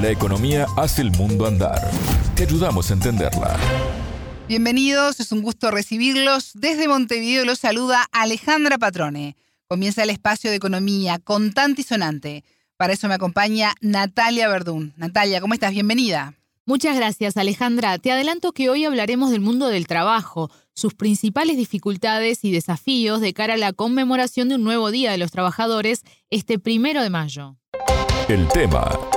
La economía hace el mundo andar. Te ayudamos a entenderla. Bienvenidos, es un gusto recibirlos. Desde Montevideo los saluda Alejandra Patrone. Comienza el espacio de economía contante y sonante. Para eso me acompaña Natalia Verdún. Natalia, ¿cómo estás? Bienvenida. Muchas gracias, Alejandra. Te adelanto que hoy hablaremos del mundo del trabajo, sus principales dificultades y desafíos de cara a la conmemoración de un nuevo Día de los Trabajadores este primero de mayo. El tema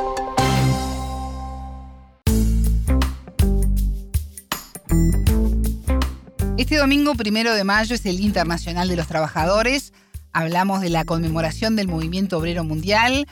Este domingo primero de mayo es el Internacional de los Trabajadores. Hablamos de la conmemoración del movimiento obrero mundial.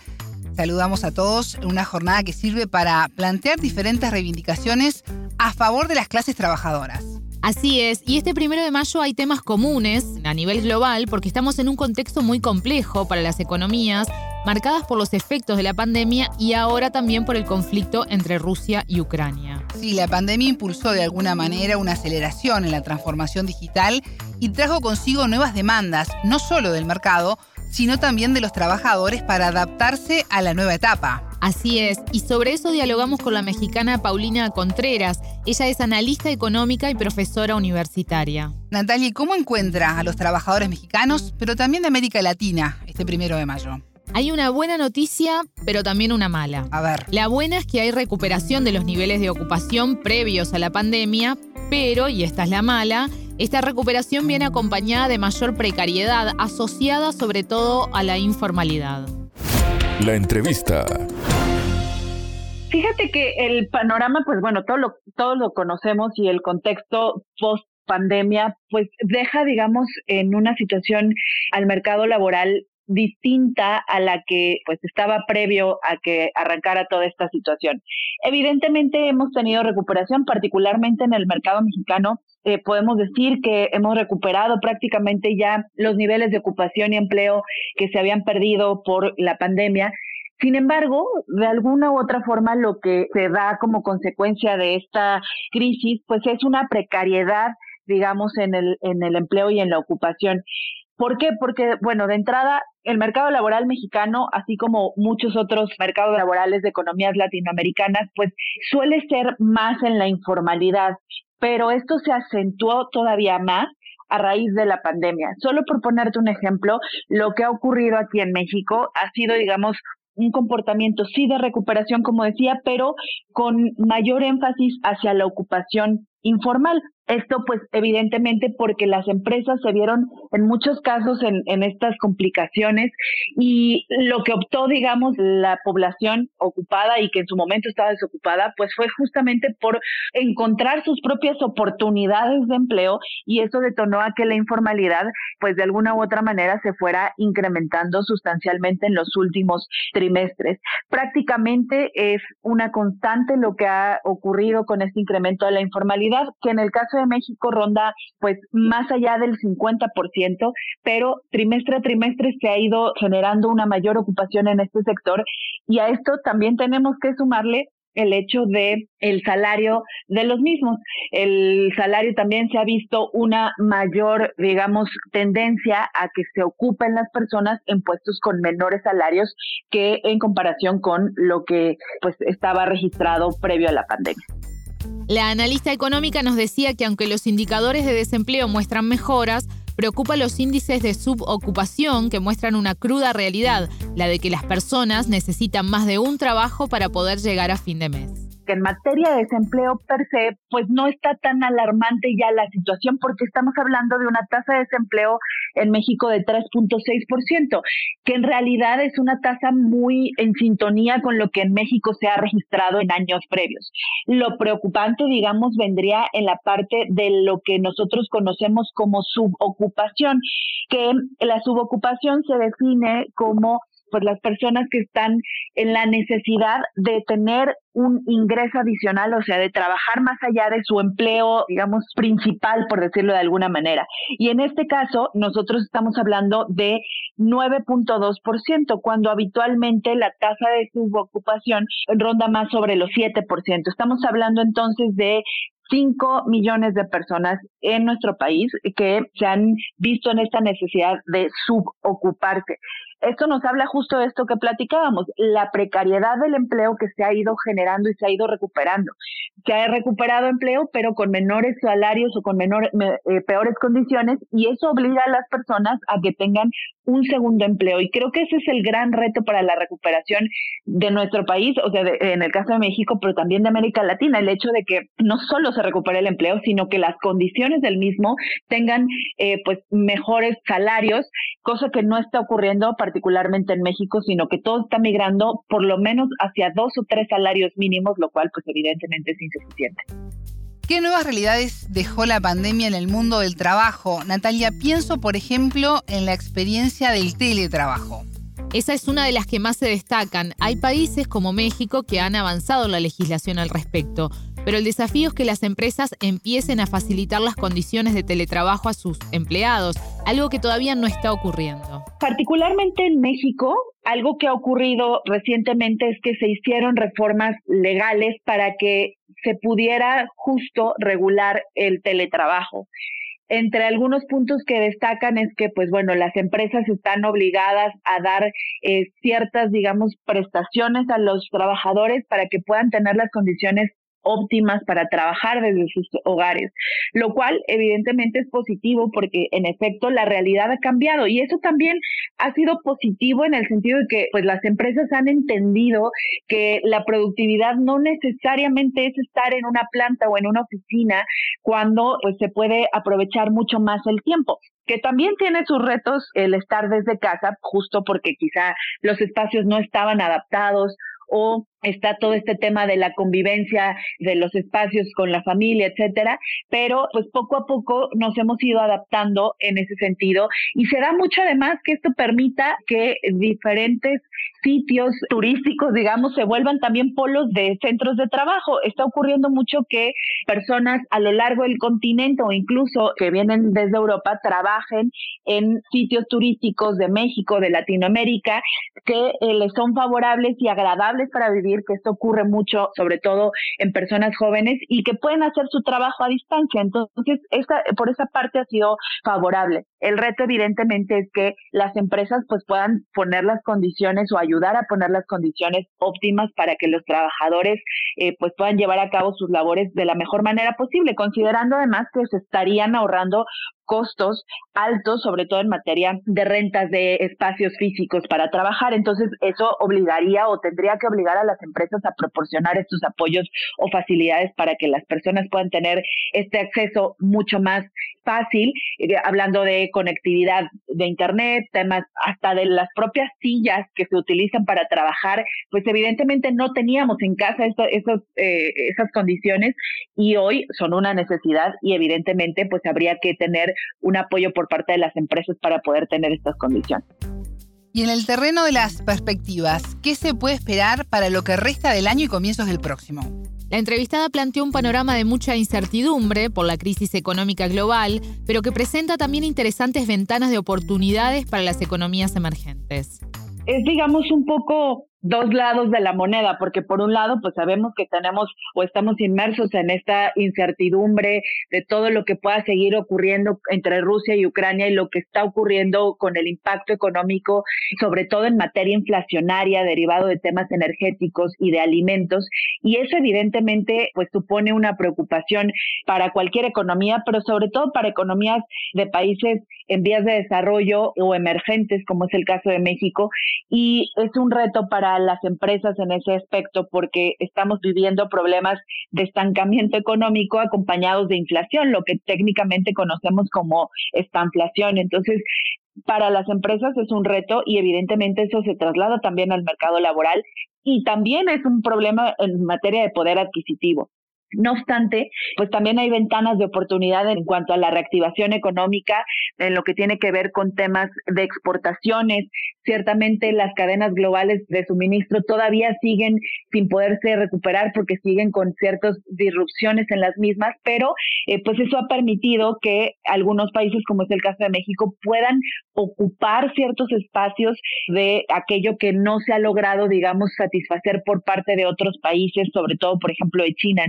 Saludamos a todos en una jornada que sirve para plantear diferentes reivindicaciones a favor de las clases trabajadoras. Así es, y este primero de mayo hay temas comunes a nivel global porque estamos en un contexto muy complejo para las economías, marcadas por los efectos de la pandemia y ahora también por el conflicto entre Rusia y Ucrania. Sí, la pandemia impulsó de alguna manera una aceleración en la transformación digital y trajo consigo nuevas demandas, no solo del mercado, sino también de los trabajadores para adaptarse a la nueva etapa. Así es, y sobre eso dialogamos con la mexicana Paulina Contreras. Ella es analista económica y profesora universitaria. Natalia, ¿cómo encuentra a los trabajadores mexicanos, pero también de América Latina, este primero de mayo? Hay una buena noticia, pero también una mala. A ver. La buena es que hay recuperación de los niveles de ocupación previos a la pandemia, pero, y esta es la mala, esta recuperación viene acompañada de mayor precariedad, asociada sobre todo a la informalidad. La entrevista. Fíjate que el panorama, pues bueno, todo lo, todo lo conocemos y el contexto post pandemia, pues deja, digamos, en una situación al mercado laboral distinta a la que pues estaba previo a que arrancara toda esta situación. Evidentemente hemos tenido recuperación, particularmente en el mercado mexicano. Eh, podemos decir que hemos recuperado prácticamente ya los niveles de ocupación y empleo que se habían perdido por la pandemia. Sin embargo, de alguna u otra forma, lo que se da como consecuencia de esta crisis, pues es una precariedad digamos, en el, en el empleo y en la ocupación. ¿Por qué? Porque, bueno, de entrada, el mercado laboral mexicano, así como muchos otros mercados laborales de economías latinoamericanas, pues suele ser más en la informalidad, pero esto se acentuó todavía más a raíz de la pandemia. Solo por ponerte un ejemplo, lo que ha ocurrido aquí en México ha sido, digamos, un comportamiento sí de recuperación, como decía, pero con mayor énfasis hacia la ocupación informal. Esto pues evidentemente porque las empresas se vieron en muchos casos en, estas complicaciones y lo que optó, digamos, la población ocupada y que en su momento estaba desocupada, pues fue justamente por encontrar sus propias oportunidades de empleo y eso detonó a que la informalidad pues de alguna u otra manera se fuera incrementando sustancialmente en los últimos trimestres. Prácticamente es una constante lo que ha ocurrido con este incremento de la informalidad, que en el caso de México ronda pues más allá del 50%, pero trimestre a trimestre se ha ido generando una mayor ocupación en este sector y a esto también tenemos que sumarle el hecho de el salario de los mismos. El salario también se ha visto una mayor, digamos, tendencia a que se ocupen las personas en puestos con menores salarios que en comparación con lo que pues estaba registrado previo a la pandemia. La analista económica nos decía que aunque los indicadores de desempleo muestran mejoras, preocupa los índices de subocupación que muestran una cruda realidad, la de que las personas necesitan más de un trabajo para poder llegar a fin de mes que en materia de desempleo per se, pues no está tan alarmante ya la situación porque estamos hablando de una tasa de desempleo en México de 3.6%, que en realidad es una tasa muy en sintonía con lo que en México se ha registrado en años previos. Lo preocupante, digamos, vendría en la parte de lo que nosotros conocemos como subocupación, que la subocupación se define como pues las personas que están en la necesidad de tener un ingreso adicional, o sea, de trabajar más allá de su empleo, digamos, principal, por decirlo de alguna manera. Y en este caso, nosotros estamos hablando de 9.2%, cuando habitualmente la tasa de subocupación ronda más sobre los 7%. Estamos hablando entonces de 5 millones de personas en nuestro país que se han visto en esta necesidad de subocuparse. esto nos habla justo de esto que platicábamos, la precariedad del empleo que se ha ido generando y se ha ido recuperando. Se ha recuperado empleo, pero con menores salarios o con menores, eh, peores condiciones, y eso obliga a las personas a que tengan un segundo empleo. Y creo que ese es el gran reto para la recuperación de nuestro país, o sea, en el caso de México, pero también de América Latina, el hecho de que no solo se recupere el empleo, sino que las condiciones del mismo tengan eh, pues mejores salarios, cosa que no está ocurriendo particularmente en México, sino que todo está migrando por lo menos hacia dos o tres salarios mínimos, lo cual pues evidentemente es insuficiente. ¿Qué nuevas realidades dejó la pandemia en el mundo del trabajo? Natalia, pienso por ejemplo en la experiencia del teletrabajo. Esa es una de las que más se destacan. Hay países como México que han avanzado la legislación al respecto, pero el desafío es que las empresas empiecen a facilitar las condiciones de teletrabajo a sus empleados, algo que todavía no está ocurriendo. Particularmente en México, algo que ha ocurrido recientemente es que se hicieron reformas legales para que se pudiera justo regular el teletrabajo. Entre algunos puntos que destacan es que, pues bueno, las empresas están obligadas a dar eh, ciertas, digamos, prestaciones a los trabajadores para que puedan tener las condiciones óptimas para trabajar desde sus hogares, lo cual evidentemente es positivo porque en efecto la realidad ha cambiado y eso también ha sido positivo en el sentido de que pues las empresas han entendido que la productividad no necesariamente es estar en una planta o en una oficina cuando pues se puede aprovechar mucho más el tiempo que también tiene sus retos el estar desde casa, justo porque quizá los espacios no estaban adaptados o está todo este tema de la convivencia de los espacios con la familia, etcétera, pero pues poco a poco nos hemos ido adaptando en ese sentido y se da mucho además que esto permita que diferentes sitios turísticos, digamos, se vuelvan también polos de centros de trabajo. Está ocurriendo mucho que personas a lo largo del continente o incluso que vienen desde Europa trabajen en sitios turísticos de México, de Latinoamérica, que eh, les son favorables y agradables para vivir que esto ocurre mucho, sobre todo en personas jóvenes, y que pueden hacer su trabajo a distancia. Entonces, esta, por esa parte ha sido favorable. El reto, evidentemente, es que las empresas pues puedan poner las condiciones o ayudar a poner las condiciones óptimas para que los trabajadores eh, pues puedan llevar a cabo sus labores de la mejor manera posible, considerando además que se estarían ahorrando costos altos, sobre todo en materia de rentas de espacios físicos para trabajar. Entonces, eso obligaría o tendría que obligar a las empresas a proporcionar estos apoyos o facilidades para que las personas puedan tener este acceso mucho más fácil, eh, hablando de conectividad de Internet, temas hasta de las propias sillas que se utilizan para trabajar, pues evidentemente no teníamos en casa esos, eh, esas condiciones y hoy son una necesidad y evidentemente pues habría que tener un apoyo por parte de las empresas para poder tener estas condiciones. Y en el terreno de las perspectivas, ¿qué se puede esperar para lo que resta del año y comienzos del próximo? La entrevistada planteó un panorama de mucha incertidumbre por la crisis económica global, pero que presenta también interesantes ventanas de oportunidades para las economías emergentes. Es, digamos, un poco dos lados de la moneda, porque por un lado, pues sabemos que tenemos o estamos inmersos en esta incertidumbre de todo lo que pueda seguir ocurriendo entre Rusia y Ucrania y lo que está ocurriendo con el impacto económico, sobre todo en materia inflacionaria derivado de temas energéticos y de alimentos. Y eso evidentemente, pues supone una preocupación para cualquier economía, pero sobre todo para economías de países en vías de desarrollo o emergentes, como es el caso de México. Y es un reto para las empresas en ese aspecto porque estamos viviendo problemas de estancamiento económico acompañados de inflación, lo que técnicamente conocemos como estanflación. Entonces, para las empresas es un reto y evidentemente eso se traslada también al mercado laboral y también es un problema en materia de poder adquisitivo. No obstante, pues también hay ventanas de oportunidad en cuanto a la reactivación económica, en lo que tiene que ver con temas de exportaciones. Ciertamente las cadenas globales de suministro todavía siguen sin poderse recuperar porque siguen con ciertas disrupciones en las mismas, pero eh, pues eso ha permitido que algunos países, como es el caso de México, puedan ocupar ciertos espacios de aquello que no se ha logrado, digamos, satisfacer por parte de otros países, sobre todo, por ejemplo, de China.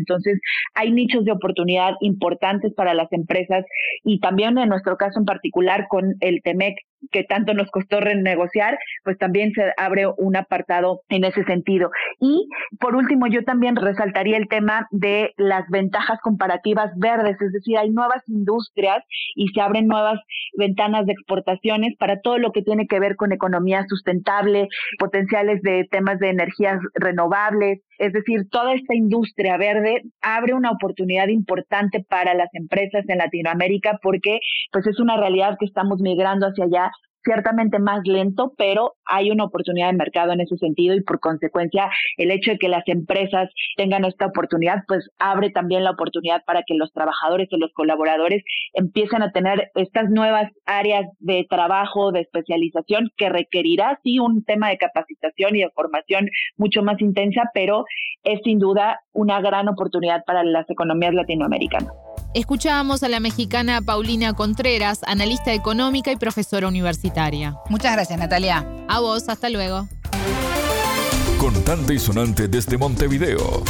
Hay nichos de oportunidad importantes para las empresas y también en nuestro caso en particular con el TEMEC que tanto nos costó renegociar, pues también se abre un apartado en ese sentido. Y por último, yo también resaltaría el tema de las ventajas comparativas verdes, es decir, hay nuevas industrias y se abren nuevas ventanas de exportaciones para todo lo que tiene que ver con economía sustentable, potenciales de temas de energías renovables, es decir, toda esta industria verde abre una oportunidad importante para las empresas en Latinoamérica porque pues es una realidad que estamos migrando hacia allá ciertamente más lento, pero hay una oportunidad de mercado en ese sentido y por consecuencia el hecho de que las empresas tengan esta oportunidad, pues abre también la oportunidad para que los trabajadores o los colaboradores empiecen a tener estas nuevas áreas de trabajo, de especialización que requerirá sí un tema de capacitación y de formación mucho más intensa, pero es sin duda una gran oportunidad para las economías latinoamericanas. Escuchábamos a la mexicana Paulina Contreras, analista económica y profesora universitaria. Muchas gracias, Natalia. A vos, hasta luego. Contante y sonante desde Montevideo.